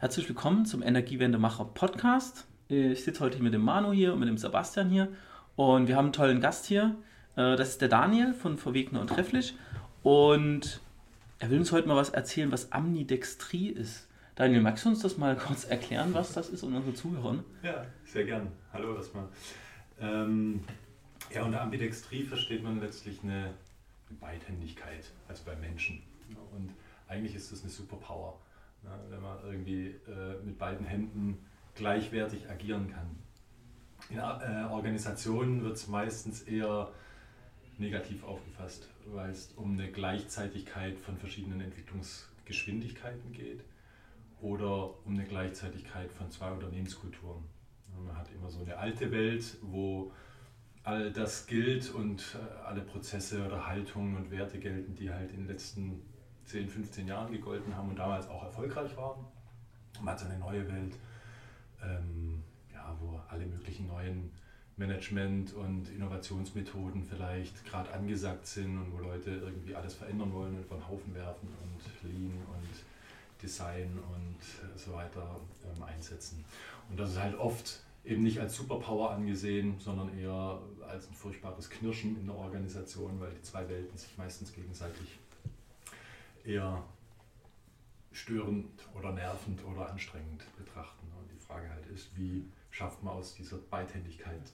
Herzlich willkommen zum Energiewendemacher Podcast. Ich sitze heute mit dem Manu hier und mit dem Sebastian hier und wir haben einen tollen Gast hier. Äh, das ist der Daniel von Verwegner und Trefflich und er will uns heute mal was erzählen, was Amnidextrie ist. Daniel, magst du uns das mal kurz erklären, was das ist und unsere Zuhörer? Ja, sehr gern. Hallo erstmal. Ähm, ja, unter Ambidextrie versteht man letztlich eine Beidhändigkeit, also bei Menschen. Und eigentlich ist das eine Superpower. Ja, wenn man irgendwie äh, mit beiden Händen gleichwertig agieren kann. In äh, Organisationen wird es meistens eher negativ aufgefasst, weil es um eine Gleichzeitigkeit von verschiedenen Entwicklungsgeschwindigkeiten geht oder um eine Gleichzeitigkeit von zwei Unternehmenskulturen. Man hat immer so eine alte Welt, wo all das gilt und äh, alle Prozesse oder Haltungen und Werte gelten, die halt in den letzten 10, 15 Jahren gegolten haben und damals auch erfolgreich waren. Man hat so eine neue Welt, ähm, ja, wo alle möglichen neuen Management- und Innovationsmethoden vielleicht gerade angesagt sind und wo Leute irgendwie alles verändern wollen und den Haufen werfen und Lean und Design und äh, so weiter ähm, einsetzen. Und das ist halt oft eben nicht als Superpower angesehen, sondern eher als ein furchtbares Knirschen in der Organisation, weil die zwei Welten sich meistens gegenseitig eher störend oder nervend oder anstrengend betrachten. Und die Frage halt ist, wie schafft man aus dieser Beidhändigkeit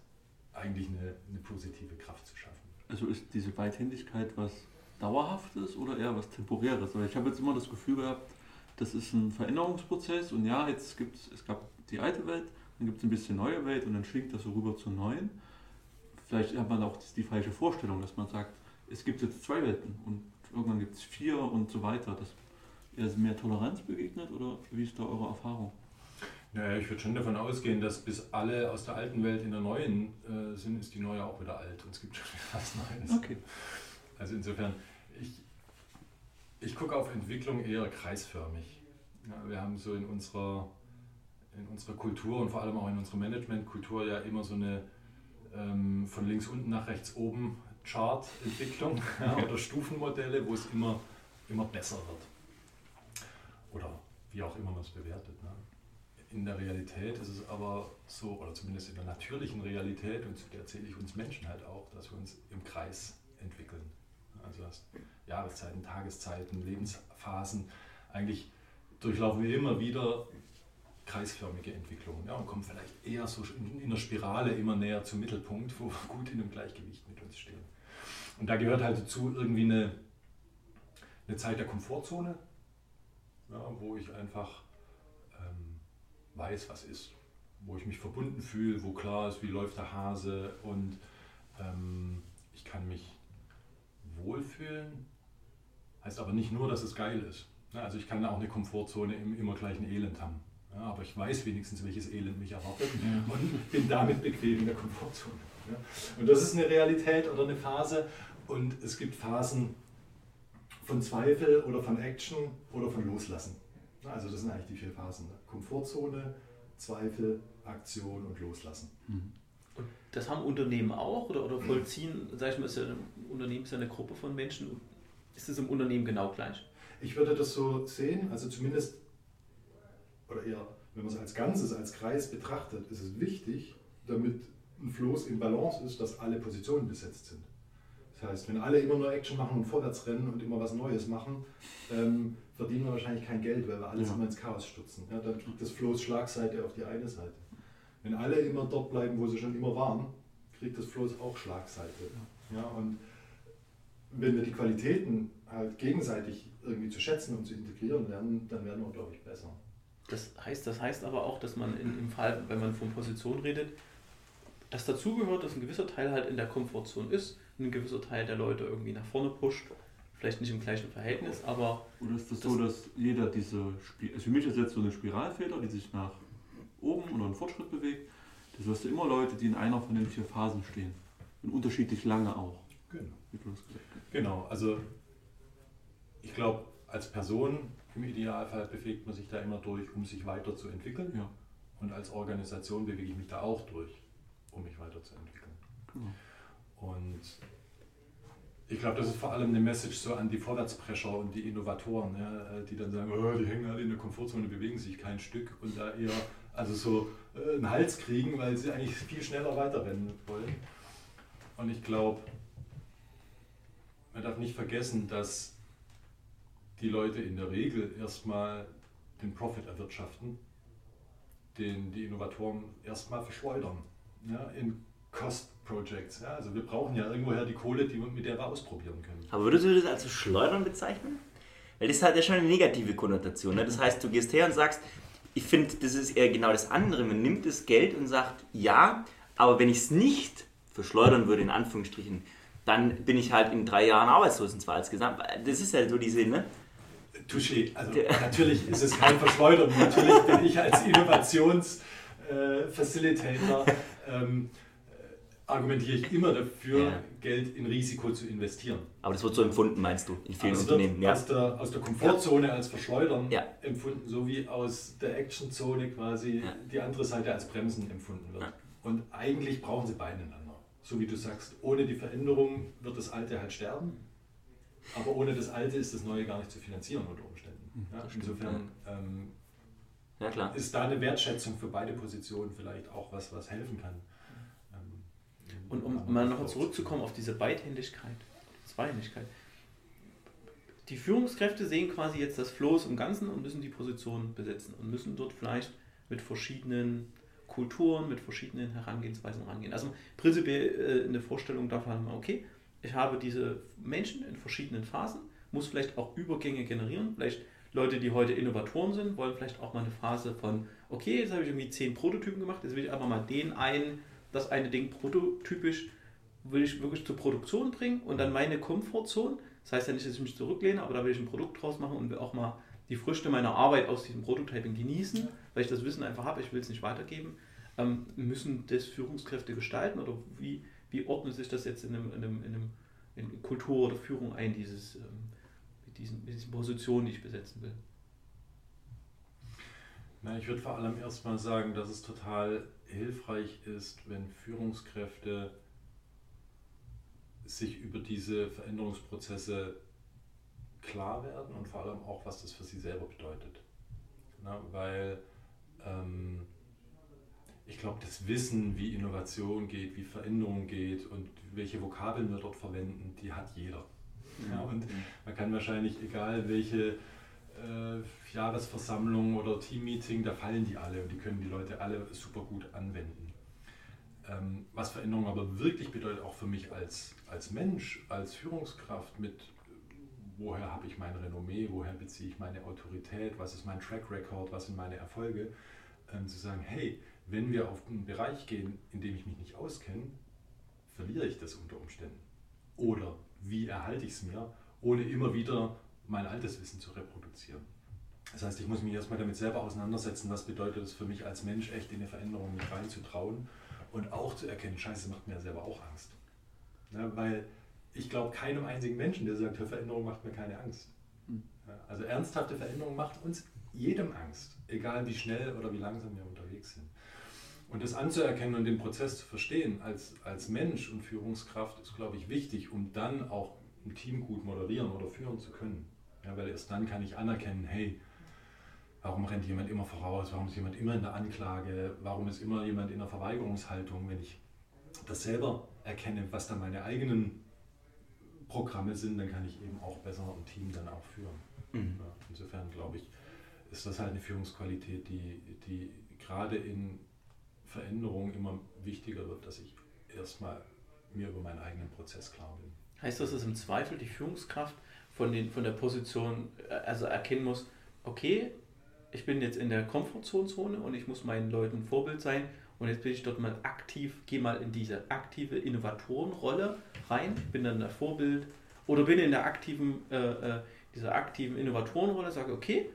eigentlich eine, eine positive Kraft zu schaffen? Also ist diese Beidhändigkeit was Dauerhaftes oder eher was Temporäres? Weil ich habe jetzt immer das Gefühl gehabt, das ist ein Veränderungsprozess und ja, jetzt gibt es, gab die alte Welt, dann gibt es ein bisschen neue Welt und dann schwingt das so rüber zur neuen. Vielleicht hat man auch die falsche Vorstellung, dass man sagt, es gibt jetzt zwei Welten und irgendwann gibt es vier und so weiter. Das eher mehr Toleranz begegnet oder wie ist da eure Erfahrung? Naja, ich würde schon davon ausgehen, dass bis alle aus der alten Welt in der neuen äh, sind, ist die neue auch wieder alt und es gibt schon wieder was Neues. Okay. Also insofern, ich, ich gucke auf Entwicklung eher kreisförmig. Ja, wir haben so in unserer, in unserer Kultur und vor allem auch in unserer Managementkultur ja immer so eine ähm, von links unten nach rechts oben Chart-Entwicklung ja, oder Stufenmodelle, wo es immer, immer besser wird. Oder wie auch immer man es bewertet. Ne? In der Realität ist es aber so, oder zumindest in der natürlichen Realität, und zu der zähle ich uns Menschen halt auch, dass wir uns im Kreis entwickeln. Also hast Jahreszeiten, Tageszeiten, Lebensphasen. Eigentlich durchlaufen wir immer wieder kreisförmige Entwicklungen ja, und kommen vielleicht eher so in, in der Spirale immer näher zum Mittelpunkt, wo wir gut in einem Gleichgewicht mit uns stehen. Und da gehört halt dazu irgendwie eine, eine Zeit der Komfortzone, ja, wo ich einfach ähm, weiß, was ist, wo ich mich verbunden fühle, wo klar ist, wie läuft der Hase und ähm, ich kann mich wohlfühlen. Heißt aber nicht nur, dass es geil ist. Ja, also ich kann auch eine Komfortzone im immer gleichen Elend haben. Ja, aber ich weiß wenigstens, welches Elend mich erwartet und bin damit bequem in der Komfortzone. Und das ist eine Realität oder eine Phase. Und es gibt Phasen von Zweifel oder von Action oder von Loslassen. Also das sind eigentlich die vier Phasen. Komfortzone, Zweifel, Aktion und Loslassen. Mhm. Und das haben Unternehmen auch oder, oder vollziehen, sag ich mal, ist ja ein Unternehmen ist ja eine Gruppe von Menschen. Ist es im Unternehmen genau gleich? Ich würde das so sehen, also zumindest, oder eher, wenn man es als Ganzes, als Kreis betrachtet, ist es wichtig, damit ein Floß in Balance ist, dass alle Positionen besetzt sind. Das heißt, wenn alle immer nur Action machen und vorwärts rennen und immer was Neues machen, ähm, verdienen wir wahrscheinlich kein Geld, weil wir alles ja. immer ins Chaos stürzen. Ja, dann kriegt das Floß Schlagseite auf die eine Seite. Wenn alle immer dort bleiben, wo sie schon immer waren, kriegt das Floß auch Schlagseite. Ja, und wenn wir die Qualitäten halt gegenseitig irgendwie zu schätzen und zu integrieren lernen, dann werden wir, glaube ich, besser. Das heißt, das heißt aber auch, dass man in, im Fall, wenn man von Position redet, das dazugehört, dass ein gewisser Teil halt in der Komfortzone ist, ein gewisser Teil der Leute irgendwie nach vorne pusht. Vielleicht nicht im gleichen Verhältnis, aber. Oder ist das, das so, dass jeder diese. also für mich ist jetzt so eine Spiralfeder, die sich nach oben oder einen Fortschritt bewegt. Das hast du immer Leute, die in einer von den vier Phasen stehen. Und unterschiedlich lange auch. Genau. Genau, also ich glaube, als Person im Idealfall bewegt man sich da immer durch, um sich weiterzuentwickeln. Ja. Und als Organisation bewege ich mich da auch durch, um mich weiterzuentwickeln. Genau. Und Ich glaube, das ist vor allem eine Message so an die Vorwärtsprescher und die Innovatoren, ja, die dann sagen, oh, die hängen alle in der Komfortzone, bewegen sich kein Stück und da eher also so äh, einen Hals kriegen, weil sie eigentlich viel schneller weiterrennen wollen. Und ich glaube, man darf nicht vergessen, dass die Leute in der Regel erstmal den Profit erwirtschaften, den die Innovatoren erstmal verschleudern ja, in Cost Projects. Ja, also wir brauchen ja irgendwoher die Kohle, die, mit der wir ausprobieren können. Aber würdest du das als Schleudern bezeichnen? Weil das hat ja schon eine negative Konnotation. Ne? Das heißt, du gehst her und sagst, ich finde, das ist eher genau das andere. Man nimmt das Geld und sagt, ja, aber wenn ich es nicht verschleudern würde, in Anführungsstrichen, dann bin ich halt in drei Jahren arbeitslos und zwar als Gesamt. Das ist ja so die Sinn, ne? Touché. Also natürlich ist es kein Verschleudern. natürlich bin ich als Innovationsfacilitator äh, ähm, argumentiere ich immer dafür, ja. Geld in Risiko zu investieren. Aber das wird so empfunden, meinst du, in vielen Unternehmen? Ja. Aus, der, aus der Komfortzone als Verschleudern ja. empfunden, so wie aus der Actionzone quasi die andere Seite als Bremsen empfunden wird. Und eigentlich brauchen sie beide einander. So wie du sagst, ohne die Veränderung wird das Alte halt sterben. Aber ohne das Alte ist das Neue gar nicht zu finanzieren unter Umständen. Hm, ja, insofern ähm, ja, ist da eine Wertschätzung für beide Positionen vielleicht auch was, was helfen kann. Und um mal noch zurückzukommen auf diese Beidhändigkeit, Zweihändigkeit. Die Führungskräfte sehen quasi jetzt das Floß im Ganzen und müssen die Position besetzen und müssen dort vielleicht mit verschiedenen Kulturen, mit verschiedenen Herangehensweisen rangehen. Also prinzipiell äh, eine Vorstellung davon haben, okay, ich habe diese Menschen in verschiedenen Phasen, muss vielleicht auch Übergänge generieren, vielleicht Leute, die heute Innovatoren sind, wollen vielleicht auch mal eine Phase von, okay, jetzt habe ich irgendwie zehn Prototypen gemacht, jetzt will ich einfach mal den einen das eine Ding prototypisch will ich wirklich zur Produktion bringen und dann meine Komfortzone. Das heißt ja nicht, dass ich mich zurücklehne, aber da will ich ein Produkt draus machen und will auch mal die Früchte meiner Arbeit aus diesem Prototyping genießen, weil ich das Wissen einfach habe, ich will es nicht weitergeben. Ähm, müssen das Führungskräfte gestalten oder wie, wie ordnet sich das jetzt in, einem, in, einem, in, einem, in Kultur oder Führung ein, dieses, ähm, diesen, diesen Positionen, die ich besetzen will? Na, ich würde vor allem erstmal sagen, dass es total hilfreich ist, wenn Führungskräfte sich über diese Veränderungsprozesse klar werden und vor allem auch, was das für sie selber bedeutet. Na, weil ähm, ich glaube, das Wissen, wie Innovation geht, wie Veränderung geht und welche Vokabeln wir dort verwenden, die hat jeder. Ja, und man kann wahrscheinlich, egal welche äh, Jahresversammlung oder Teammeeting, da fallen die alle und die können die Leute alle super gut anwenden. Ähm, was Veränderung aber wirklich bedeutet, auch für mich als, als Mensch, als Führungskraft mit woher habe ich mein Renommee, woher beziehe ich meine Autorität, was ist mein Track Record, was sind meine Erfolge, ähm, zu sagen, hey, wenn wir auf einen Bereich gehen, in dem ich mich nicht auskenne, verliere ich das unter Umständen. Oder wie erhalte ich es mir, ohne immer wieder mein altes Wissen zu reproduzieren. Das heißt, ich muss mich erstmal damit selber auseinandersetzen, was bedeutet es für mich als Mensch, echt in eine Veränderung mit reinzutrauen und auch zu erkennen, scheiße, macht mir selber auch Angst. Ja, weil ich glaube keinem einzigen Menschen, der sagt, Veränderung macht mir keine Angst. Hm. Ja, also ernsthafte Veränderung macht uns jedem Angst, egal wie schnell oder wie langsam wir unterwegs sind. Und das anzuerkennen und den Prozess zu verstehen als, als Mensch und Führungskraft ist, glaube ich, wichtig, um dann auch ein Team gut moderieren oder führen zu können. Ja, weil erst dann kann ich anerkennen, hey, warum rennt jemand immer voraus, warum ist jemand immer in der Anklage, warum ist immer jemand in der Verweigerungshaltung, wenn ich das selber erkenne, was dann meine eigenen Programme sind, dann kann ich eben auch besser ein Team dann auch führen. Mhm. Ja, insofern glaube ich, ist das halt eine Führungsqualität, die, die gerade in Veränderungen immer wichtiger wird, dass ich erstmal mir über meinen eigenen Prozess klar bin. Heißt das, dass im Zweifel die Führungskraft von, den, von der Position äh, also erkennen muss, okay, ich bin jetzt in der Komfortzone und ich muss meinen Leuten Vorbild sein und jetzt bin ich dort mal aktiv, gehe mal in diese aktive Innovatorenrolle rein, bin dann der Vorbild oder bin in der aktiven, äh, äh, dieser aktiven Innovatorenrolle, sage, okay,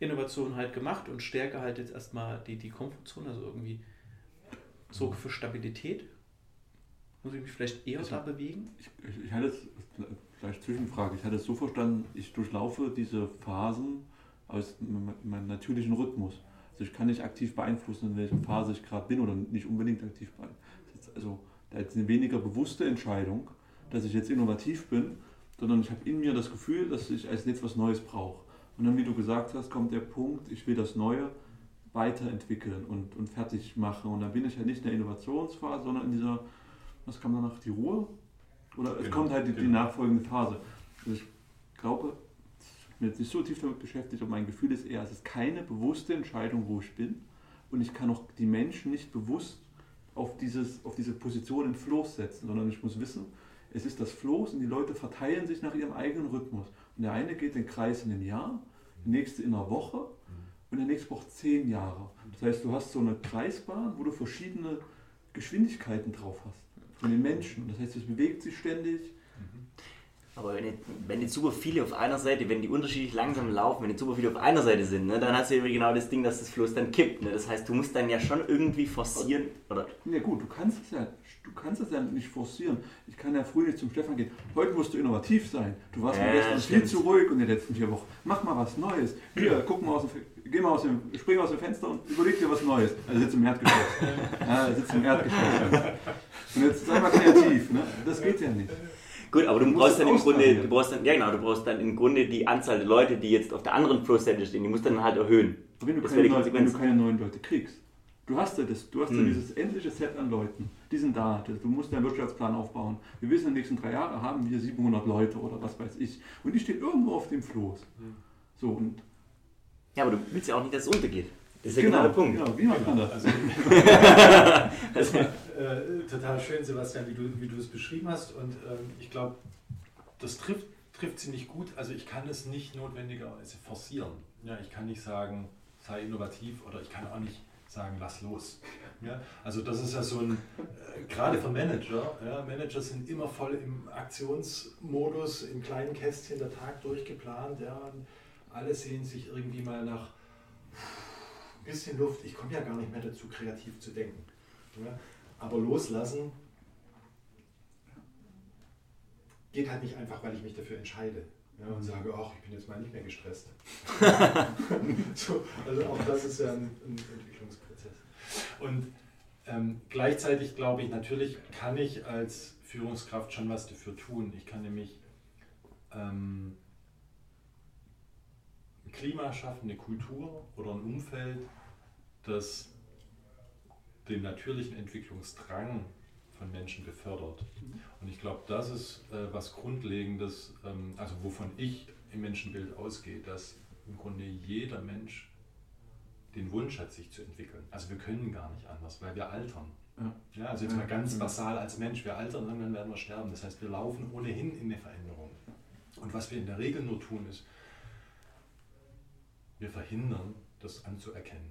Innovation halt gemacht und stärke halt jetzt erstmal die, die Komfortzone, also irgendwie sorge für Stabilität. Muss ich mich vielleicht eher also, da bewegen? Ich, ich, ich hatte es, vielleicht Zwischenfrage, ich hatte es so verstanden, ich durchlaufe diese Phasen aus meinem natürlichen Rhythmus. Also ich kann nicht aktiv beeinflussen, in welcher Phase ich gerade bin oder nicht unbedingt aktiv beeinflussen. Also da ist eine weniger bewusste Entscheidung, dass ich jetzt innovativ bin, sondern ich habe in mir das Gefühl, dass ich als jetzt was Neues brauche. Und dann, wie du gesagt hast, kommt der Punkt, ich will das Neue weiterentwickeln und, und fertig machen. Und dann bin ich halt nicht in der Innovationsphase, sondern in dieser, was kam danach, die Ruhe? Oder es Genau, kommt halt die, die genau. nachfolgende Phase. Also ich glaube, ich bin jetzt nicht so tief damit beschäftigt, aber mein Gefühl ist eher, es ist keine bewusste Entscheidung, wo ich bin. Und ich kann auch die Menschen nicht bewusst auf, dieses, auf diese Position im Floß setzen, sondern ich muss wissen, es ist das Floß und die Leute verteilen sich nach ihrem eigenen Rhythmus. Und der eine geht den Kreis in einem Jahr, der nächste in einer Woche und der nächste braucht zehn Jahre. Das heißt, du hast so eine Kreisbahn, wo du verschiedene Geschwindigkeiten drauf hast von den Menschen. Das heißt, es bewegt sich ständig. Aber wenn jetzt, wenn jetzt super viele auf einer Seite, wenn die unterschiedlich langsam laufen, wenn jetzt super viele auf einer Seite sind, ne, dann hast du ja genau das Ding, dass das Floß dann kippt. Ne? Das heißt, du musst dann ja schon irgendwie forcieren. Oder Ja gut, du kannst es ja, du kannst es ja nicht forcieren. Ich kann ja früh nicht zum Stefan gehen. Heute musst du innovativ sein. Du warst Ja, mir gestern viel zu ruhig in den letzten vier Wochen. Mach mal was Neues. Hier, guck mal aus dem, Fe- geh mal aus dem, spring aus dem Fenster und überleg dir was Neues. Also sitzt im Erdgeschoss. Ja, er sitzt im Erdgeschoss. Und jetzt sei mal kreativ. Ne? Das geht ja nicht. Gut, aber du, Du brauchst dann im Grunde, du brauchst dann, ja genau, du brauchst dann im Grunde die Anzahl der Leute, die jetzt auf der anderen Floßseite stehen, die musst du dann halt erhöhen. Aber wenn du, Das keine neuen, wenn du keine neuen Leute kriegst, du hast ja, das, du hast ja Hm. dieses endliche Set an Leuten, die sind da, du musst deinen Wirtschaftsplan aufbauen. Wir wissen, in den nächsten drei Jahren haben wir 700 Leute oder was weiß ich. Und die stehen irgendwo auf dem Floß. Hm. So, und Ja, aber du willst ja auch nicht, dass es untergeht. Das ist ja genau, der Punkt. Genau, wie macht man das? Also, das war äh, total schön, Sebastian, wie du, wie du es beschrieben hast. Und ähm, ich glaube, das trifft, trifft ziemlich gut. Also ich kann es nicht notwendigerweise forcieren. Ja, ich kann nicht sagen, sei innovativ oder ich kann auch nicht sagen, lass los. Ja, also das ist ja so ein, äh, gerade für Manager, ja, Manager sind immer voll im Aktionsmodus, in kleinen Kästchen der Tag durchgeplant. Ja, und alle sehen sich irgendwie mal nach ein bisschen Luft. Ich komme ja gar nicht mehr dazu, kreativ zu denken. Ja? Aber loslassen geht halt nicht einfach, weil ich mich dafür entscheide. Ja, und sage, ach, ich bin jetzt mal nicht mehr gestresst. so, also auch das ist ja ein, ein Entwicklungsprozess. Und ähm, gleichzeitig glaube ich, natürlich kann ich als Führungskraft schon was dafür tun. Ich kann nämlich ähm, ein Klima schaffen, eine Kultur oder ein Umfeld, das den natürlichen Entwicklungsdrang von Menschen befördert. Und ich glaube, das ist äh, was Grundlegendes, ähm, also wovon ich im Menschenbild ausgehe, dass im Grunde jeder Mensch den Wunsch hat, sich zu entwickeln. Also wir können gar nicht anders, weil wir altern. Ja. Ja, also jetzt mal ganz Ja. basal als Mensch, wir altern, irgendwann werden wir sterben. Das heißt, wir laufen ohnehin in eine Veränderung. Und was wir in der Regel nur tun, ist, wir verhindern, das anzuerkennen.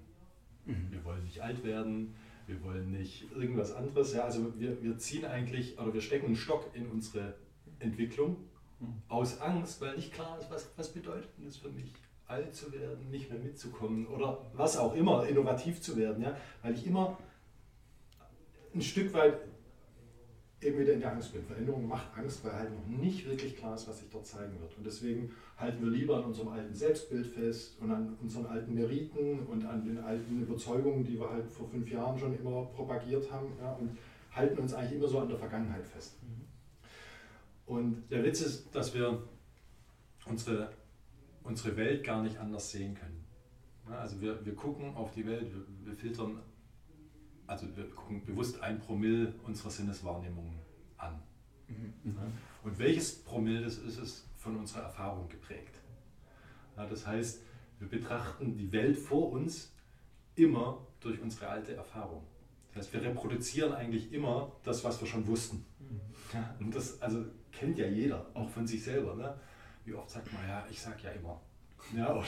Wir wollen nicht alt werden, wir wollen nicht irgendwas anderes. Ja, also wir, wir ziehen eigentlich, oder wir stecken einen Stock in unsere Entwicklung aus Angst, weil nicht klar ist, was, was bedeutet das für mich, alt zu werden, nicht mehr mitzukommen oder was auch immer, innovativ zu werden. Ja? Weil ich immer ein Stück weit eben wieder in der Angst bin. Veränderung macht Angst, weil halt noch nicht wirklich klar ist, was sich dort zeigen wird. Und deswegen halten wir lieber an unserem alten Selbstbild fest und an unseren alten Meriten und an den alten Überzeugungen, die wir halt vor fünf Jahren schon immer propagiert haben ja, und halten uns eigentlich immer so an der Vergangenheit fest. Und der Witz ist, dass wir unsere, unsere Welt gar nicht anders sehen können. Also wir, wir gucken auf die Welt, wir, wir filtern also wir gucken bewusst ein Promille unserer Sinneswahrnehmung an. Ja. Und welches Promille das ist, ist von unserer Erfahrung geprägt. Ja, das heißt, wir betrachten die Welt vor uns immer durch unsere alte Erfahrung. Das heißt, wir reproduzieren eigentlich immer das, was wir schon wussten. Ja, und das also kennt ja jeder, auch von sich selber. Ne? Wie oft sagt man, ja, ich sag ja immer. Ja, oder,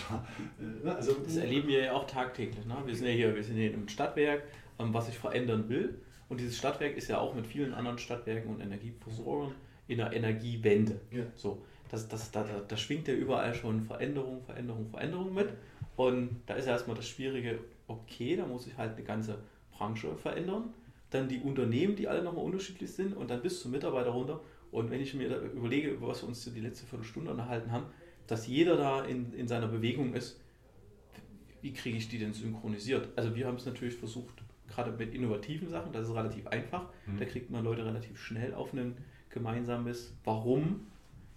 äh, ne? also, Das erleben wir ja auch tagtäglich. Ne? Wir sind ja hier, wir sind hier im Stadtwerk, ähm, was ich verändern will. Und dieses Stadtwerk ist ja auch mit vielen anderen Stadtwerken und Energieversorgern in der Energiewende. Ja. So, das, das, da, da, da schwingt ja überall schon Veränderung, Veränderung, Veränderung mit. Und da ist ja erstmal das Schwierige, okay, da muss ich halt eine ganze Branche verändern. Dann die Unternehmen, die alle nochmal unterschiedlich sind und dann bis zum Mitarbeiter runter. Und wenn ich mir überlege, über was wir uns die letzte Viertelstunde unterhalten haben, dass jeder da in, in seiner Bewegung ist, wie kriege ich die denn synchronisiert? Also wir haben es natürlich versucht, gerade mit innovativen Sachen, das ist relativ einfach. Mhm. Da kriegt man Leute relativ schnell auf einen Gemeinsames, warum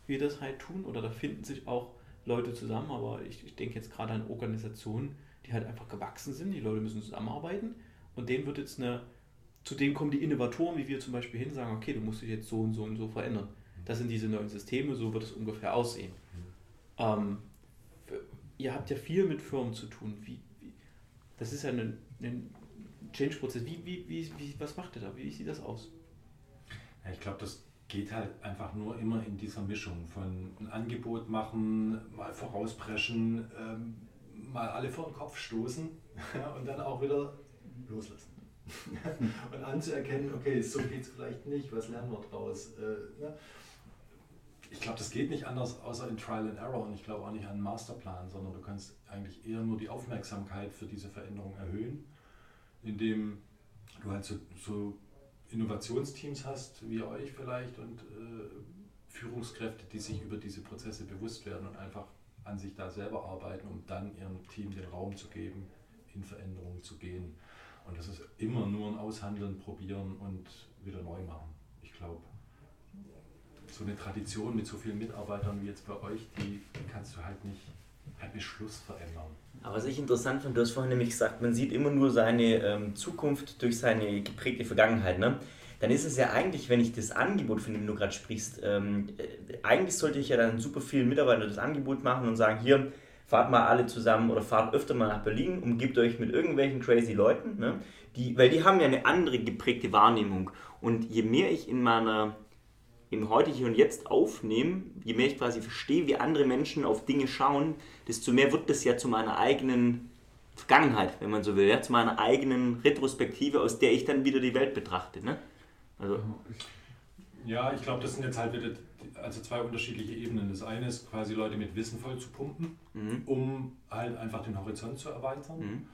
wir das halt tun. Oder da finden sich auch Leute zusammen, aber ich, ich denke jetzt gerade an Organisationen, die halt einfach gewachsen sind. Die Leute müssen zusammenarbeiten und denen wird jetzt eine, zu denen kommen die Innovatoren, wie wir zum Beispiel hin, sagen, okay, du musst dich jetzt so und so und so verändern. Das sind diese neuen Systeme, so wird es ungefähr aussehen. Ähm, ihr habt ja viel mit Firmen zu tun. Wie, wie, das ist ja ein, ein Change-Prozess. Wie, wie, wie, wie, was macht ihr da? Wie sieht das aus? Ja, ich glaube, das geht halt einfach nur immer in dieser Mischung von ein Angebot machen, mal vorauspreschen, ähm, mal alle vor den Kopf stoßen und dann auch wieder loslassen. und anzuerkennen, okay, so geht es vielleicht nicht, was lernen wir draus? Äh, ne? Ich glaube, das geht nicht anders außer in Trial and Error und ich glaube auch nicht an einen Masterplan, sondern du kannst eigentlich eher nur die Aufmerksamkeit für diese Veränderung erhöhen, indem du halt so, so Innovationsteams hast, wie euch vielleicht, und äh, Führungskräfte, die sich über diese Prozesse bewusst werden und einfach an sich da selber arbeiten, um dann ihrem Team den Raum zu geben, in Veränderungen zu gehen. Und das ist immer nur ein Aushandeln, Probieren und wieder neu machen. Ich glaube, so eine Tradition mit so vielen Mitarbeitern wie jetzt bei euch, die, die kannst du halt nicht per Beschluss verändern. Aber was ich interessant fand, du hast vorhin nämlich gesagt, man sieht immer nur seine ähm, Zukunft durch seine geprägte Vergangenheit. Ne? Dann ist es ja eigentlich, wenn ich das Angebot, von dem du gerade sprichst, ähm, äh, eigentlich sollte ich ja dann super vielen Mitarbeitern das Angebot machen und sagen, hier, fahrt mal alle zusammen oder fahrt öfter mal nach Berlin, umgebt euch mit irgendwelchen crazy Leuten, ne? die, weil die haben ja eine andere geprägte Wahrnehmung. Und je mehr ich in meiner im heute hier und jetzt aufnehme, je mehr ich quasi verstehe, wie andere Menschen auf Dinge schauen, desto mehr wird das ja zu meiner eigenen Vergangenheit, wenn man so will, ja, zu meiner eigenen Retrospektive, aus der ich dann wieder die Welt betrachte. Ne? Also, ja, ich glaube, das sind jetzt halt wieder also zwei unterschiedliche Ebenen. Das eine ist quasi Leute mit Wissen voll zu pumpen, mhm. um halt einfach den Horizont zu erweitern. Mhm.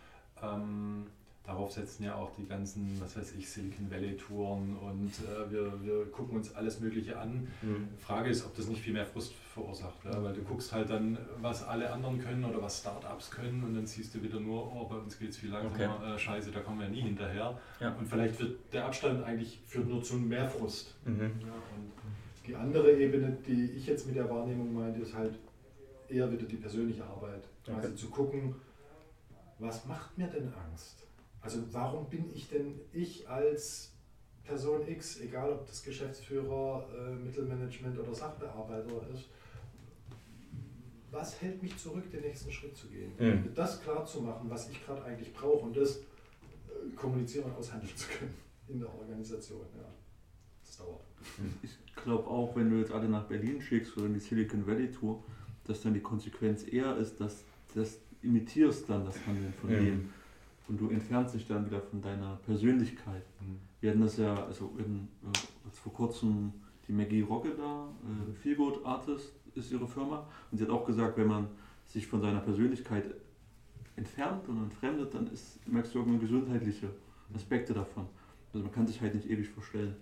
Ähm, darauf setzen ja auch die ganzen, was weiß ich, Silicon Valley Touren und äh, wir, wir gucken uns alles Mögliche an. Mhm. Frage ist, ob das nicht viel mehr Frust verursacht, ja? weil du guckst halt dann, was alle anderen können oder was Startups können und dann siehst du wieder nur, oh, bei uns geht es viel langsamer, okay. äh, scheiße, da kommen wir nie hinterher. Ja. Und vielleicht wird der Abstand eigentlich führt nur zu mehr Frust. Mhm. Ja, und die andere Ebene, die ich jetzt mit der Wahrnehmung meinte, ist halt eher wieder die persönliche Arbeit. Okay. Also zu gucken, was macht mir denn Angst? Also warum bin ich denn ich als Person X, egal ob das Geschäftsführer, äh, Mittelmanagement oder Sachbearbeiter ist, was hält mich zurück, den nächsten Schritt zu gehen? Mhm. Das klar zu machen, was ich gerade eigentlich brauche und das äh, kommunizieren und aushandeln zu können in der Organisation. Ja. Das dauert. Ich glaube auch, wenn du jetzt alle nach Berlin schickst oder in die Silicon Valley Tour, dass dann die Konsequenz eher ist, dass das imitierst dann das Handeln von mhm. dem und du entfernst dich dann wieder von deiner Persönlichkeit. Mhm. Wir hatten das ja, also in, äh, vor kurzem die Maggie Rocke da, äh, Feelgood Artist ist ihre Firma, und sie hat auch gesagt, wenn man sich von seiner Persönlichkeit entfernt und entfremdet, dann ist, merkst du irgendwann gesundheitliche Aspekte davon. Also man kann sich halt nicht ewig verstellen.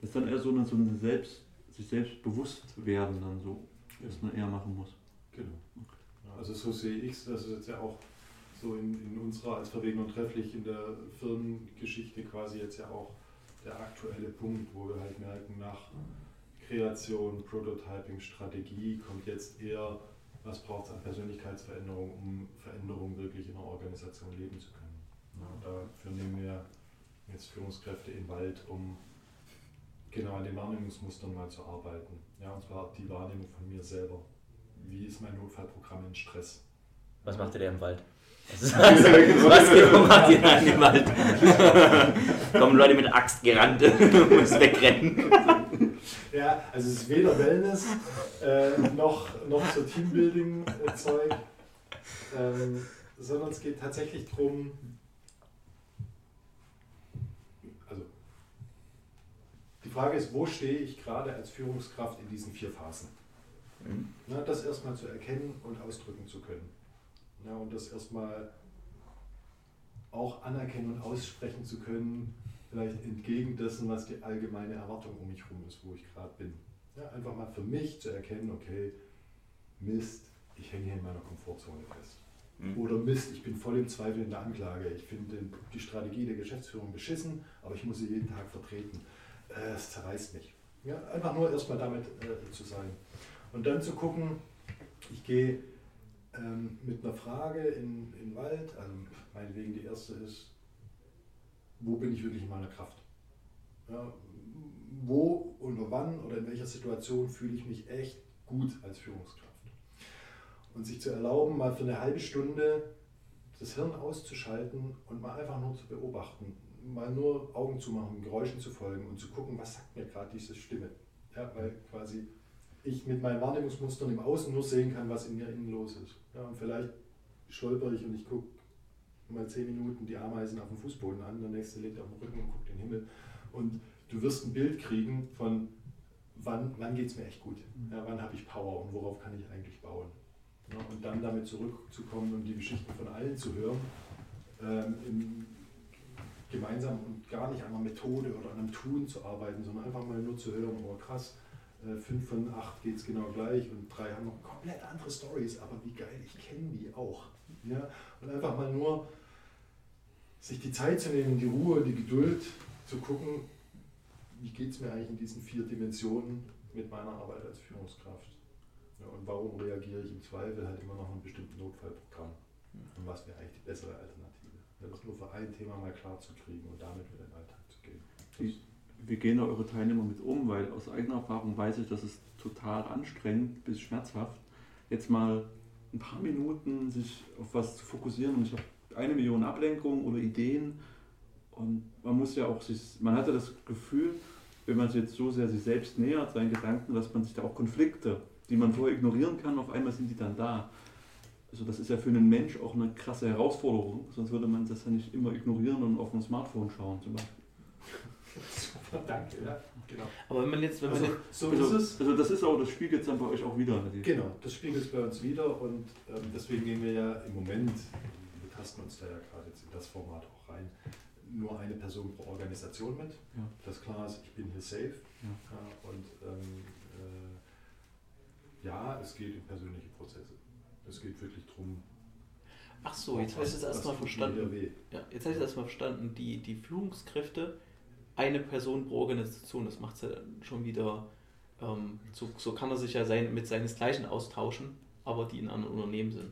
Das ist dann eher so eine, so eine selbst, sich selbst bewusst werden, dann so, was man eher machen muss. Genau. Okay. Also so sehe ich es, das ist jetzt ja auch so in, in unserer als verwegen und trefflich in der Firmengeschichte quasi jetzt ja auch der aktuelle Punkt, wo wir halt merken, nach Kreation, Prototyping, Strategie kommt jetzt eher, was braucht es an Persönlichkeitsveränderung, um Veränderungen wirklich in der Organisation leben zu können. Ja, dafür nehmen wir jetzt Führungskräfte in Wald, um genau an den Wahrnehmungsmustern mal zu arbeiten. Ja, und zwar die Wahrnehmung von mir selber. Wie ist mein Notfallprogramm in Stress? Was macht ihr im Wald? Was, was genau macht ihr da im Wald? Kommen Leute mit Axt gerannt und muss wegrennen. Ja, also es ist weder Wellness äh, noch, noch so Teambuilding-Zeug, ähm, sondern es geht tatsächlich darum, also die Frage ist, wo stehe ich gerade als Führungskraft in diesen vier Phasen? Mhm. Na, das erstmal zu erkennen und ausdrücken zu können. Ja, und das erstmal auch anerkennen und aussprechen zu können, vielleicht entgegen dessen, was die allgemeine Erwartung um mich herum ist, wo ich gerade bin. Ja, einfach mal für mich zu erkennen, okay, Mist, ich hänge hier in meiner Komfortzone fest. Mhm. Oder Mist, ich bin voll im Zweifel in der Anklage. Ich finde die Strategie der Geschäftsführung beschissen, aber ich muss sie jeden Tag vertreten. Äh, es zerreißt mich. Ja, einfach nur erstmal damit äh, zu sein. Und dann zu gucken, ich gehe ähm, mit einer Frage in, in den Wald, also meinetwegen die erste ist, wo bin ich wirklich in meiner Kraft? Ja, wo oder wann oder in welcher Situation fühle ich mich echt gut als Führungskraft? Und sich zu erlauben, mal für eine halbe Stunde das Hirn auszuschalten und mal einfach nur zu beobachten, mal nur Augen zu machen, Geräuschen zu folgen und zu gucken, was sagt mir gerade diese Stimme. Ja, weil quasi ich mit meinen Wahrnehmungsmustern im Außen nur sehen kann, was in mir innen los ist. Ja, und vielleicht stolper ich und ich gucke mal zehn Minuten die Ameisen auf dem Fußboden an, der nächste legt auf den Rücken und guckt den Himmel. Und du wirst ein Bild kriegen von, wann, wann geht es mir echt gut, ja, wann habe ich Power und worauf kann ich eigentlich bauen. Ja, und dann damit zurückzukommen und die Geschichten von allen zu hören, ähm, im, gemeinsam und gar nicht an einer Methode oder an einem Tun zu arbeiten, sondern einfach mal nur zu hören, oh krass, fünf von acht geht es genau gleich und drei haben noch komplett andere Stories, aber wie geil, ich kenne die auch. Ja? Und einfach mal nur sich die Zeit zu nehmen, die Ruhe, die Geduld zu gucken, wie geht es mir eigentlich in diesen vier Dimensionen mit meiner Arbeit als Führungskraft. Ja, und warum reagiere ich im Zweifel halt immer noch ein bestimmtes Notfallprogramm? Und was wäre eigentlich die bessere Alternative? Das nur für ein Thema mal klar zu kriegen und damit wieder in den Alltag zu gehen. Wie, wie gehen da eure Teilnehmer mit um? Weil aus eigener Erfahrung weiß ich, dass es total anstrengend bis schmerzhaft, jetzt mal ein paar Minuten sich auf was zu fokussieren und ich habe eine Million Ablenkungen oder Ideen und man muss ja auch sich, man hatte das Gefühl, wenn man sich jetzt so sehr sich selbst nähert, seinen Gedanken, dass man sich da auch Konflikte, die man vorher ignorieren kann, auf einmal sind die dann da. Also das ist ja für einen Mensch auch eine krasse Herausforderung, sonst würde man das ja nicht immer ignorieren und auf ein Smartphone schauen zum Beispiel. Super, danke, ja, genau. Aber wenn man jetzt, wenn Also, man jetzt, so Also, ist es. also das ist auch, das spiegelt es dann bei euch auch wieder. Genau, das spiegelt es bei uns wieder und ähm, deswegen gehen wir ja im Moment, wir tasten uns da ja gerade jetzt in das Format auch rein, nur eine Person pro Organisation mit. Ja. Das klar ist, ich bin hier safe. Ja. Ja, und ähm, äh, ja, es geht in persönliche Prozesse. Es geht wirklich darum. ach so, jetzt habe ich das erstmal verstanden. Ja, jetzt habe ich das erstmal verstanden. Die, die Führungskräfte, eine Person pro Organisation, das macht es ja dann schon wieder, ähm, so, so kann er sich ja sein, mit seinesgleichen austauschen, aber die in anderen Unternehmen sind.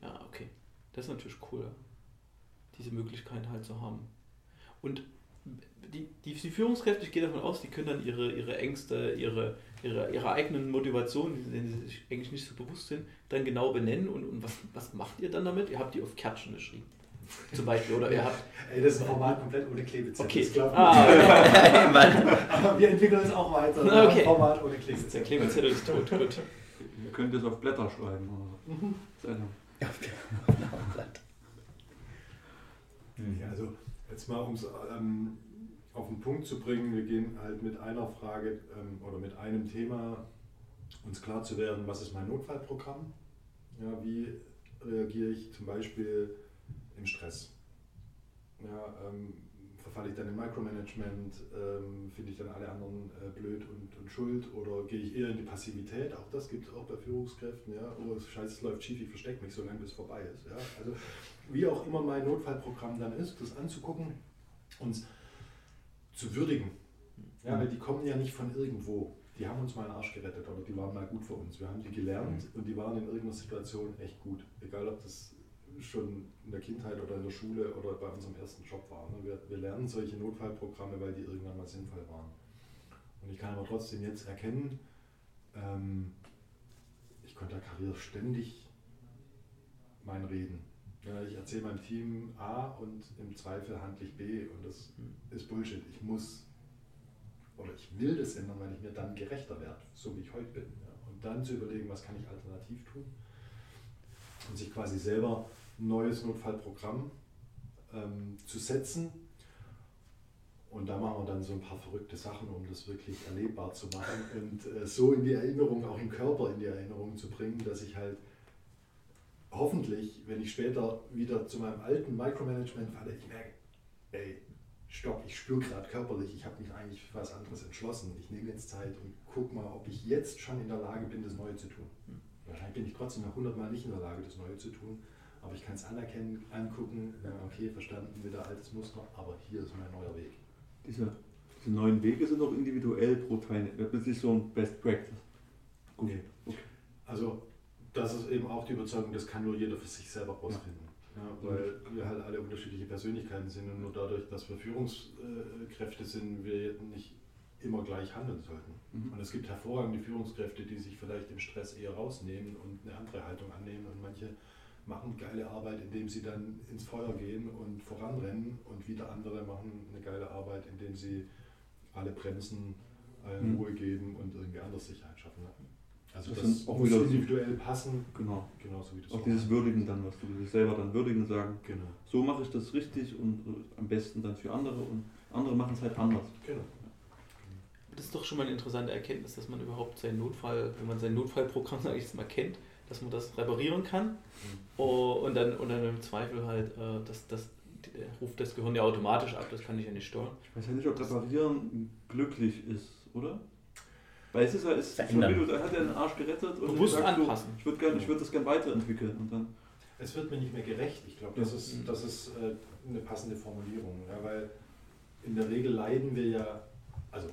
Ja, okay. Das ist natürlich cool, diese Möglichkeit halt zu haben. Und die, die, die Führungskräfte, ich gehe davon aus, die können dann ihre, ihre Ängste, ihre, ihre, ihre eigenen Motivationen, denen sie sich eigentlich nicht so bewusst sind, dann genau benennen. Und, und was, was macht ihr dann damit? Ihr habt die auf Kärtchen geschrieben. Zum Beispiel. Oder ihr habt. Ey, das ist ein Format komplett ohne Klebezettel. Okay. Das klappt Ah, Weil- Aber wir entwickeln es auch weiter. Okay. Ein Format ohne der Klebezettel. Klebezettel ist tot. Gut. Ihr könnt es auf Blätter schreiben. Oder Mhm. ist eine- Ja, also jetzt mal um es ähm, auf den Punkt zu bringen, wir gehen halt mit einer Frage ähm, oder mit einem Thema uns klar zu werden, was ist mein Notfallprogramm? Ja, wie reagiere ich zum Beispiel im Stress? Ja, ähm, verfalle ich dann in Micromanagement, ähm, finde ich dann alle anderen äh, blöd und, und schuld oder gehe ich eher in die Passivität? Auch das gibt es auch bei Führungskräften. Ja? Oh, scheiße, es läuft schief, ich verstecke mich so lange, bis es vorbei ist. Ja? Also wie auch immer mein Notfallprogramm dann ist, das anzugucken und zu würdigen. Ja, weil die kommen ja nicht von irgendwo. Die haben uns mal einen Arsch gerettet oder die waren mal gut für uns. Wir haben die gelernt und die waren in irgendeiner Situation echt gut. Egal ob das schon in der Kindheit oder in der Schule oder bei unserem ersten Job war. ne? Wir, wir lernen solche Notfallprogramme, weil die irgendwann mal sinnvoll waren. Und ich kann aber trotzdem jetzt erkennen, ähm, ich konterkariere ständig mein Reden. Ja, ich erzähle meinem Team A und im Zweifel handle ich B und das ist Bullshit. Ich muss oder ich will das ändern, weil ich mir dann gerechter werde, so wie ich heute bin. Ja. Und dann zu überlegen, was kann ich alternativ tun und sich quasi selber neues Notfallprogramm ähm, zu setzen. Und da machen wir dann so ein paar verrückte Sachen, um das wirklich erlebbar zu machen und äh, so in die Erinnerung, auch im Körper in die Erinnerung zu bringen, dass ich halt hoffentlich, wenn ich später wieder zu meinem alten Micromanagement falle, ich merke, ey, stopp, ich spüre gerade körperlich, ich habe mich eigentlich für was anderes entschlossen. Ich nehme jetzt Zeit und guck mal, ob ich jetzt schon in der Lage bin, das Neue zu tun. Wahrscheinlich bin ich trotzdem noch hundertmal nicht in der Lage, das Neue zu tun, aber ich kann es anerkennen, angucken, ja, okay, verstanden, wieder altes Muster, aber hier ist mein neuer Weg. Diese diese neuen Wege sind auch individuell pro Teilnehmer. Das ist nicht so ein Best Practice. Gut. Okay. Also das ist eben auch die Überzeugung, das kann nur jeder für sich selber rausfinden. Ja, weil wir halt alle unterschiedliche Persönlichkeiten sind und nur dadurch, dass wir Führungskräfte sind, wir nicht immer gleich handeln sollten. Mhm. Und es gibt hervorragende Führungskräfte, die sich vielleicht im Stress eher rausnehmen und eine andere Haltung annehmen und manche machen geile Arbeit, indem sie dann ins Feuer gehen und voranrennen und wieder andere machen eine geile Arbeit, indem sie alle bremsen, allen mhm. Ruhe geben und irgendwie anders Sicherheit schaffen. Ne? Also das, das auch muss individuell passen. Genau. Genauso wie das auch dieses Würdigen dann, was du dich selber dann würdigen sagen. Genau. So mache ich das richtig und äh, am besten dann für andere und andere machen es halt anders. Genau. Das ist doch schon mal eine interessante Erkenntnis, dass man überhaupt seinen Notfall, wenn man sein Notfallprogramm, sage ich jetzt mal, kennt, dass man das reparieren kann mhm. und, dann, und dann im Zweifel halt, äh, das, das ruft das Gehirn ja automatisch ab, das kann ich ja nicht steuern. Ich weiß ja nicht, ob reparieren glücklich ist, oder? Weil es ist ja, es ist schon, er hat ja den Arsch gerettet und Bewusst anpassen. So, ich würde würd das gerne weiterentwickeln und dann. Es wird mir nicht mehr gerecht. Ich glaube, das ist, das ist äh, eine passende Formulierung. Ja, weil in der Regel leiden wir ja, also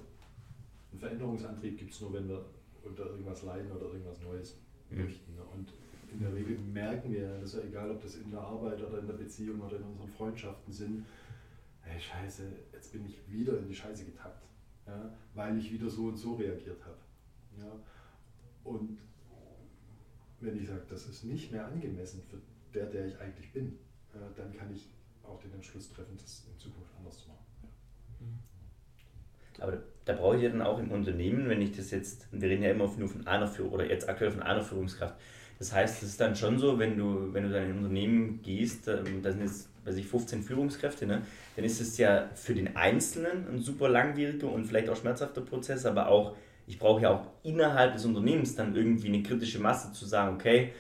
einen Veränderungsantrieb gibt es nur, wenn wir unter irgendwas leiden oder irgendwas Neues. Möchten. Ne? Und in der Regel merken wir, das ist ja egal, ob das in der Arbeit oder in der Beziehung oder in unseren Freundschaften sind, hey Scheiße, jetzt bin ich wieder in die Scheiße getappt ja, weil ich wieder so und so reagiert habe. Ja. Und wenn ich sage, das ist nicht mehr angemessen für der, der ich eigentlich bin, dann kann ich auch den Entschluss treffen, das in Zukunft anders zu machen. Ja. Aber da brauche ich ja dann auch im Unternehmen, wenn ich das jetzt, wir reden ja immer nur von einer Führung oder jetzt aktuell von einer Führungskraft. Das heißt, es ist dann schon so, wenn du, wenn du dann in ein Unternehmen gehst, da sind jetzt weiß ich, 15 Führungskräfte, ne? dann ist es ja für den Einzelnen ein super langwieriger und vielleicht auch schmerzhafter Prozess, aber auch, ich brauche ja auch innerhalb des Unternehmens dann irgendwie eine kritische Masse zu sagen, okay,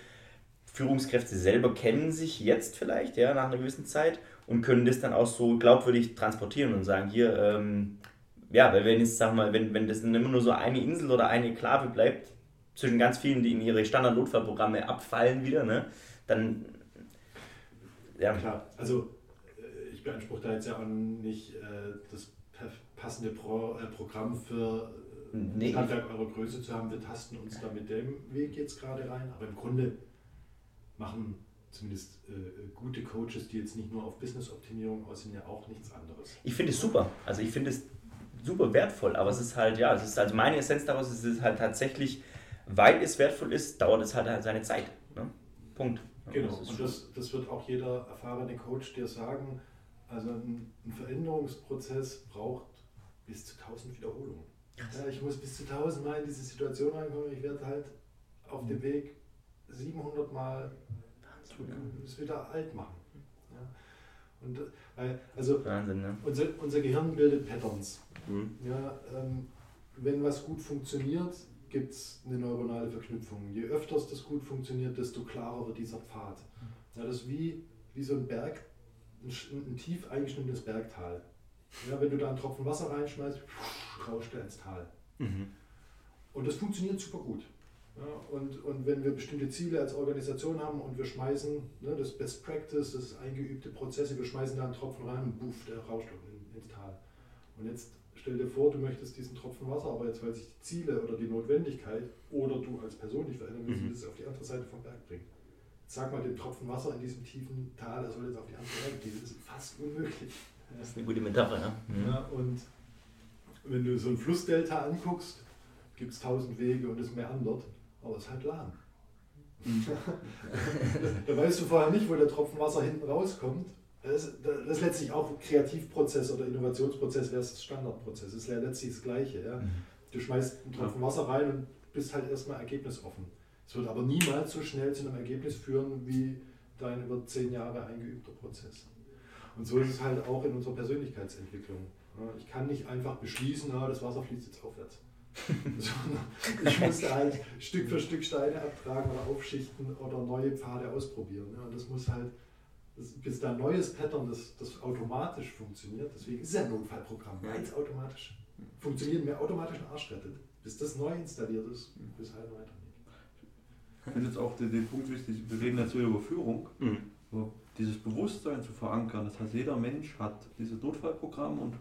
Führungskräfte selber kennen sich jetzt vielleicht, ja, nach einer gewissen Zeit und können das dann auch so glaubwürdig transportieren und sagen, hier, ähm, ja, weil wenn jetzt, sag mal, wenn, wenn das dann immer nur so eine Insel oder eine Klave bleibt, zwischen ganz vielen, die in ihre Standard-Notfallprogramme abfallen wieder, ne, dann ja. Klar, also äh, ich beanspruche da jetzt ja auch nicht äh, das passende Pro, äh, Programm für äh, nee. Handwerk eurer Größe zu haben. Wir tasten uns da mit dem Weg jetzt gerade rein, aber im Grunde machen zumindest äh, gute Coaches, die jetzt nicht nur auf Business-Optimierung aus sind, ja auch nichts anderes. Ich finde es super. Also ich finde es super wertvoll, aber es ist halt, ja, es ist also meine Essenz daraus ist es halt tatsächlich, weil es wertvoll ist, dauert es halt, halt seine Zeit. Ne? Punkt. Genau, und das, das wird auch jeder erfahrene Coach dir sagen. Also ein, ein Veränderungsprozess braucht bis zu 1000 Wiederholungen. Ja, ich muss bis zu 1000 Mal in diese Situation reinkommen. Ich werde halt auf dem Weg 700 Mal es wieder alt machen. Und, äh, also Wahnsinn, ne? unser, unser Gehirn bildet Patterns. Mhm. Ja, ähm, wenn was gut funktioniert, gibt es eine neuronale Verknüpfung. Je öfter das gut funktioniert, desto klarer wird dieser Pfad. Ja, das ist wie, wie so ein Berg, ein, ein tief eingeschnittenes Bergtal. Ja, wenn du da einen Tropfen Wasser reinschmeißt, rauscht er ins Tal. Mhm. Und das funktioniert super gut. Ja, und, und wenn wir bestimmte Ziele als Organisation haben und wir schmeißen, ne, das Best Practice, das ist eingeübte Prozesse, wir schmeißen da einen Tropfen rein und buff, der rauscht in, ins Tal. Und jetzt Stell dir vor, du möchtest diesen Tropfen Wasser, aber jetzt weil sich die Ziele oder die Notwendigkeit oder du als Person dich verändern willst, mhm. das auf die andere Seite vom Berg bringen. Sag mal dem Tropfen Wasser in diesem tiefen Tal, er soll jetzt auf die andere Seite gehen. Das ist fast unmöglich. Das ist eine gute Metapher, ne? Mhm. Ja, und wenn du so ein Flussdelta anguckst, gibt es tausend Wege und es meandert, aber es ist halt lahm. Da weißt du vorher nicht, wo der Tropfen Wasser hinten rauskommt das, das ist letztlich auch Kreativprozess oder Innovationsprozess versus Standardprozess. Das ist ja letztlich das Gleiche. Ja? Mhm. Du schmeißt einen Tropfen Wasser rein und bist halt erstmal ergebnisoffen. Es wird aber niemals so schnell zu einem Ergebnis führen wie dein über zehn Jahre eingeübter Prozess. Und so ist es halt auch in unserer Persönlichkeitsentwicklung. Ich kann nicht einfach beschließen, na, das Wasser fließt jetzt aufwärts. Ich musste halt Stück für Stück Steine abtragen oder aufschichten oder neue Pfade ausprobieren. Und das muss halt bis da ein neues Pattern, das, das automatisch funktioniert, deswegen ist es ein Notfallprogramm, ganz automatisch. Funktioniert mir automatisch einen Arsch rettet. Bis das neu installiert ist, bis halt weiter Ich finde jetzt auch den, den, Punkt wichtig, wir reden jetzt über Führung, mhm. dieses Bewusstsein zu verankern. Das heißt, jeder Mensch hat dieses Notfallprogramm und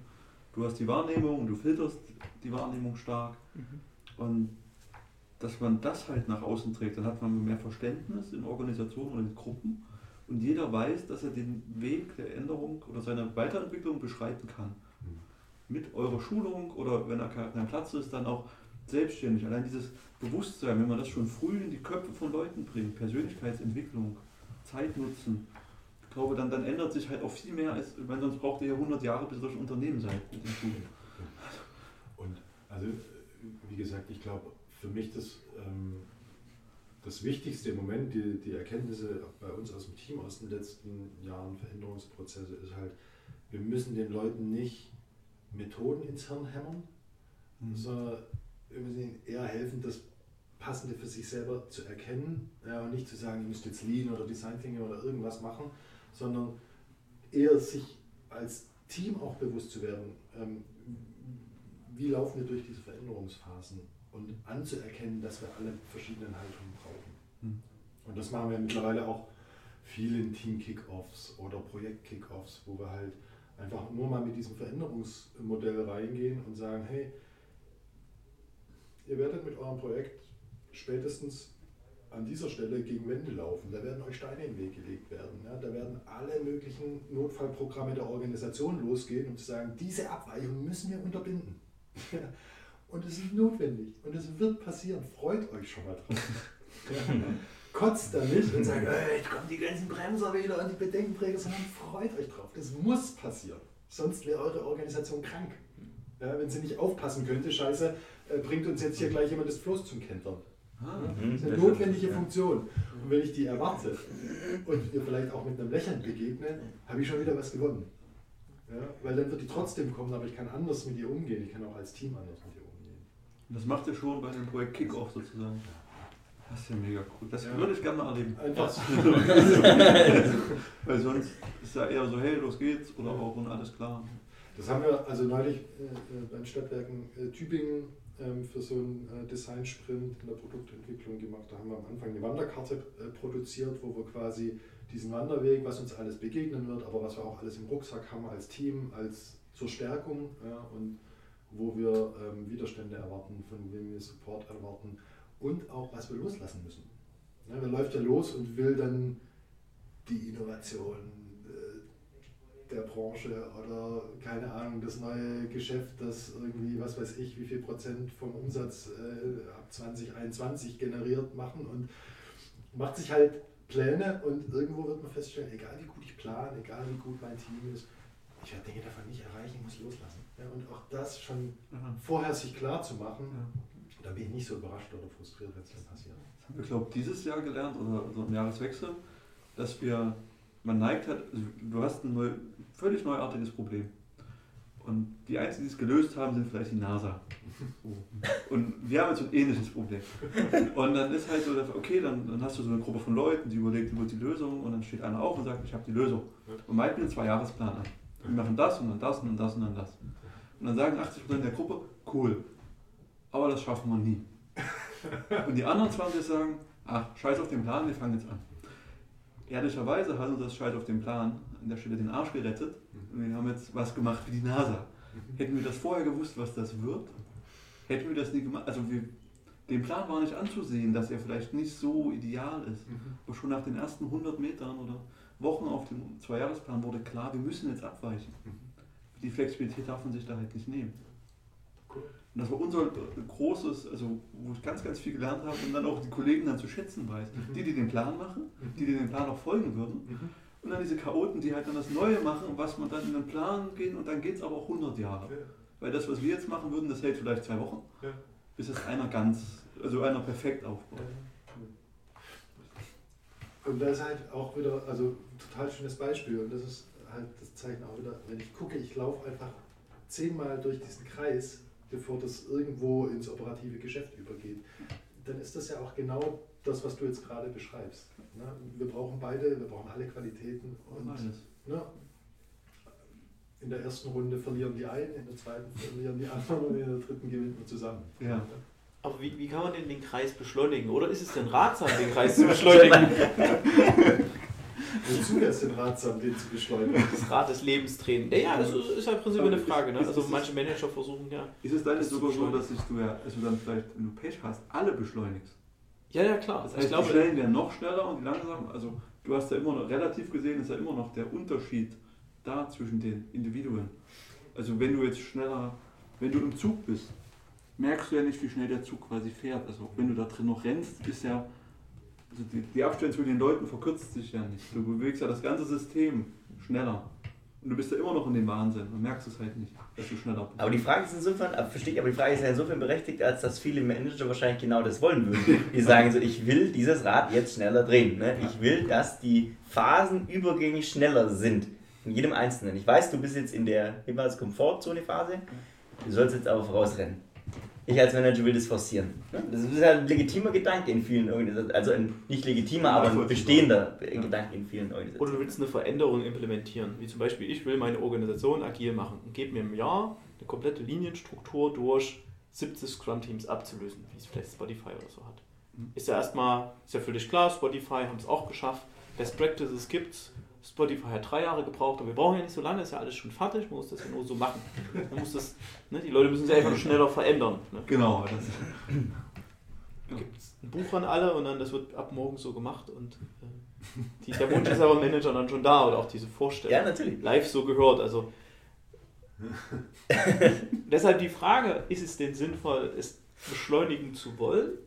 du hast die Wahrnehmung, du filterst die Wahrnehmung stark. Mhm. Und dass man das halt nach außen trägt, dann hat man mehr Verständnis in Organisationen und in Gruppen und jeder weiß, dass er den Weg der Änderung oder seiner Weiterentwicklung beschreiten kann. Mhm. Mit eurer Schulung oder wenn er kein Platz ist, dann auch selbstständig. Allein dieses Bewusstsein, wenn man das schon früh in die Köpfe von Leuten bringt, Persönlichkeitsentwicklung, Zeit nutzen, glaube, dann, dann ändert sich halt auch viel mehr, als wenn sonst braucht ihr ja 100 Jahre, bis ihr ein Unternehmen seid mit den Schulen. Und also, wie gesagt, ich glaube, für mich das, ähm, das Wichtigste im Moment, die, die Erkenntnisse bei uns aus dem Team aus den letzten Jahren, Veränderungsprozesse, ist halt, wir müssen den Leuten nicht Methoden ins Hirn hämmern, mhm. sondern wir müssen ihnen eher helfen, das Passende für sich selber zu erkennen ja, und nicht zu sagen, ihr müsst jetzt Lean oder Design Thinking oder irgendwas machen, sondern eher sich als Team auch bewusst zu werden, ähm, wie laufen wir durch diese Veränderungsphasen und anzuerkennen, dass wir alle verschiedenen Haltungen brauchen. Mhm. Und das machen wir mittlerweile auch viel in Team-Kickoffs oder Projekt-Kickoffs, wo wir halt einfach nur mal mit diesem Veränderungsmodell reingehen und sagen, hey, ihr werdet mit eurem Projekt spätestens an dieser Stelle gegen Wände laufen. Da werden euch Steine in den Weg gelegt werden. Ja? Da werden alle möglichen Notfallprogramme der Organisation losgehen, um zu sagen, diese Abweichung müssen wir unterbinden. und es ist notwendig und es wird passieren. Freut euch schon mal drauf. Kotzt da nicht und sagt, hey, jetzt kommen die ganzen Bremser wieder und die Bedenkenträger, sondern freut euch drauf. Das muss passieren. Sonst wäre eure Organisation krank. Ja, wenn sie nicht aufpassen könnte, scheiße, äh, bringt uns jetzt hier gleich jemand das Floß zum Kentern. Ah, das ist eine notwendige Funktion. Und wenn ich die erwarte und ihr vielleicht auch mit einem Lächeln begegne, habe ich schon wieder was gewonnen. Ja, weil dann wird die trotzdem kommen, aber ich kann anders mit ihr umgehen. Ich kann auch als Team anders mit ihr umgehen. Das macht ihr schon bei dem Projekt Kickoff sozusagen. Das ist ja mega cool. Das ja. würde ich gerne mal erleben. Einfach. weil sonst ist ja eher so, hey, los geht's oder auch und alles klar. Das haben wir also neulich äh, äh bei den Stadtwerken äh, Tübingen für so einen äh, Design-Sprint in der Produktentwicklung gemacht. Da haben wir am Anfang eine Wanderkarte äh, produziert, wo wir quasi diesen Wanderweg, was uns alles begegnen wird, aber was wir auch alles im Rucksack haben als Team, als zur Stärkung ja, und wo wir ähm, Widerstände erwarten, von wem wir Support erwarten und auch was wir loslassen müssen. Ja, wer läuft ja los und will dann die Innovation, der Branche oder keine Ahnung, das neue Geschäft, das irgendwie, was weiß ich, wie viel Prozent vom Umsatz äh, ab 2021 generiert machen und macht sich halt Pläne und irgendwo wird man feststellen, egal wie gut ich plane, egal wie gut mein Team ist, ich werde Dinge davon nicht erreichen, ich muss loslassen. Ja, und auch das schon mhm. vorher sich klar zu machen, ja. da bin ich nicht so überrascht oder frustriert, wenn es dann passiert. Das haben wir, glaube ich, dieses Jahr gelernt oder so im Jahreswechsel, dass wir man neigt hat, also du hast ein neu, völlig neuartiges Problem. Und die Einzigen, die es gelöst haben, sind vielleicht die NASA. Und wir haben jetzt so ein ähnliches Problem. Und dann ist halt so, okay, dann, dann hast du so eine Gruppe von Leuten, die überlegt über die Lösung und dann steht einer auf und sagt, ich habe die Lösung. Und malt mir einen Zwei-Jahresplan an. Wir machen das und dann das und dann das und dann das. Und dann sagen 80% der Gruppe, cool, aber das schaffen wir nie. Und die anderen 20 sagen, ach, scheiß auf den Plan, wir fangen jetzt an ehrlicherweise hat uns das Scheiß auf dem Plan an der Stelle den Arsch gerettet. Und wir haben jetzt was gemacht wie die NASA. Hätten wir das vorher gewusst, was das wird, hätten wir das nie gemacht. Also wir, den Plan war nicht anzusehen, dass er vielleicht nicht so ideal ist. Mhm. Aber schon nach den ersten 100 Metern oder Wochen auf dem Zweijahresplan wurde klar, wir müssen jetzt abweichen. Mhm. Die Flexibilität darf man sich da halt nicht nehmen. Und das war unser großes, also wo ich ganz, ganz viel gelernt habe und dann auch die Kollegen dann zu schätzen weiß. Mhm. Die, die den Plan machen, mhm. die, die den Plan auch folgen würden. Mhm. Und dann diese Chaoten, die halt dann das Neue machen, was man dann in den Plan gehen und dann geht es aber auch 100 Jahre. Ja. Weil das, was wir jetzt machen würden, das hält vielleicht zwei Wochen, ja. bis es einer ganz, also einer perfekt aufbaut. Und das ist halt auch wieder, also total schönes Beispiel und das ist halt das Zeichen auch wieder, wenn ich gucke, ich laufe einfach zehnmal durch diesen Kreis bevor das irgendwo ins operative Geschäft übergeht, dann ist das ja auch genau das, was du jetzt gerade beschreibst. Ne? Wir brauchen beide, wir brauchen alle Qualitäten und ne? in der ersten Runde verlieren die einen, in der zweiten verlieren die anderen und in der dritten gewinnen wir zusammen. Ja. Aber wie, wie kann man denn den Kreis beschleunigen? Oder ist es denn ratsam, den Kreis zu beschleunigen? Wozu es denn ratsam, den zu beschleunigen? Das Rad des Lebens drehen. Ja, ja, das ist, ist halt im Prinzip Aber eine Frage. Ne? Also manche Manager versuchen ja. Ist es dann Das nicht sogar so, dass du ja, du dann vielleicht, wenn du Pech hast, alle beschleunigst? Ja, ja, klar. Das ich heißt, glaube, die schnellen werden noch schneller und die langsamen, also du hast ja immer noch, relativ gesehen ist ja immer noch der Unterschied da zwischen den Individuen. Also wenn du jetzt schneller, wenn du im Zug bist, merkst du ja nicht, wie schnell der Zug quasi fährt. Also wenn du da drin noch rennst, ist ja, also die, die Abstände zwischen den Leuten verkürzt sich ja nicht. Du bewegst ja das ganze System schneller. Und du bist ja immer noch in dem Wahnsinn und merkst es halt nicht, dass du schneller bist. Aber die Frage ist insofern, verstehe ich, aber die Frage ist ja insofern berechtigt, als dass viele Manager wahrscheinlich genau das wollen würden. Die sagen so, ich will dieses Rad jetzt schneller drehen. Ne? Ich will, dass die Phasen übergängig schneller sind. In jedem Einzelnen. Ich weiß, du bist jetzt in der jeweils Komfortzone-Phase, du sollst jetzt aber vorausrennen. Ich als Manager will das forcieren. Ne? Das ist ja ein legitimer Gedanke in vielen Organisationen. Also ein nicht legitimer, aber ein bestehender Gedanke in vielen Oder Organisationen. du willst eine Veränderung implementieren. Wie zum Beispiel, ich will meine Organisation agil machen und gebe mir im Jahr eine komplette Linienstruktur durch 70 Scrum-Teams abzulösen, wie es vielleicht Spotify oder so hat. Ist ja erstmal, ist ja völlig klar, Spotify haben es auch geschafft. Best Practices gibt's. Spotify hat drei Jahre gebraucht, aber wir brauchen ja nicht so lange, ist ja alles schon fertig, man muss das ja nur so machen. Man muss das, ne, die Leute müssen sich einfach schneller verändern. Ne? Genau, das Da gibt es ein Buch an alle und dann das wird ab morgen so gemacht und äh, die, der Wunsch ist aber im Manager dann schon da oder auch diese Vorstellung. Ja, natürlich. Live so gehört. Also deshalb die Frage, ist es denn sinnvoll, es beschleunigen zu wollen?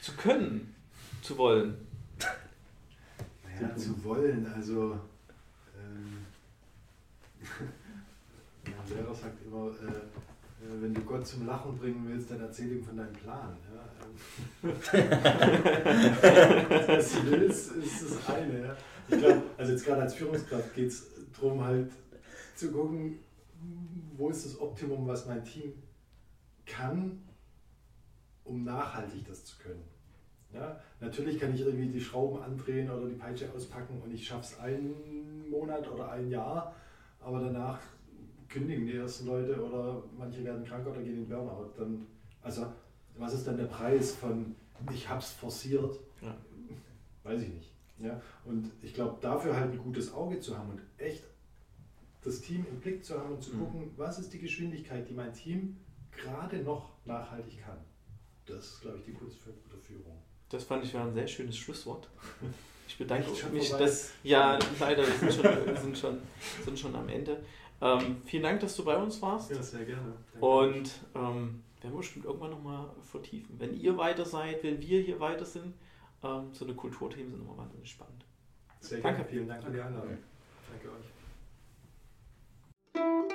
Zu können, zu wollen. Naja, zu wollen, also ähm, mein Lehrer sagt immer, äh, äh, wenn du Gott zum Lachen bringen willst, dann erzähl ihm von deinem Plan. Ja? ähm. Was du willst, ist das eine. Ja? Ich glaube, also jetzt gerade als Führungskraft geht es darum, halt zu gucken, wo ist das Optimum, was mein Team kann, um nachhaltig das zu können. Ja, natürlich kann ich irgendwie die Schrauben andrehen oder die Peitsche auspacken und ich schaffe es einen Monat oder ein Jahr, aber danach kündigen die ersten Leute oder manche werden krank oder gehen in Burnout. Dann, also, was ist dann der Preis von ich habe es forciert? Ja. Weiß ich nicht. Ja? Und ich glaube, dafür halt ein gutes Auge zu haben und echt das Team im Blick zu haben und zu Mhm. gucken, was ist die Geschwindigkeit, die mein Team gerade noch nachhaltig kann. Das ist, glaube ich, die Kunst für gute Führung. Das fand ich war ein sehr schönes Schlusswort. Ich bedanke mich, dass. Ja, leider, wir sind schon, sind schon, sind schon am Ende. Ähm, vielen Dank, dass du bei uns warst. Ja, sehr gerne. Danke. Und ähm, werden wir bestimmt irgendwann nochmal vertiefen. Wenn ihr weiter seid, wenn wir hier weiter sind, ähm, so eine Kulturthemen sind immer wahnsinnig spannend. Sehr Danke. Gerne. Vielen Dank an die Einladung. Danke euch.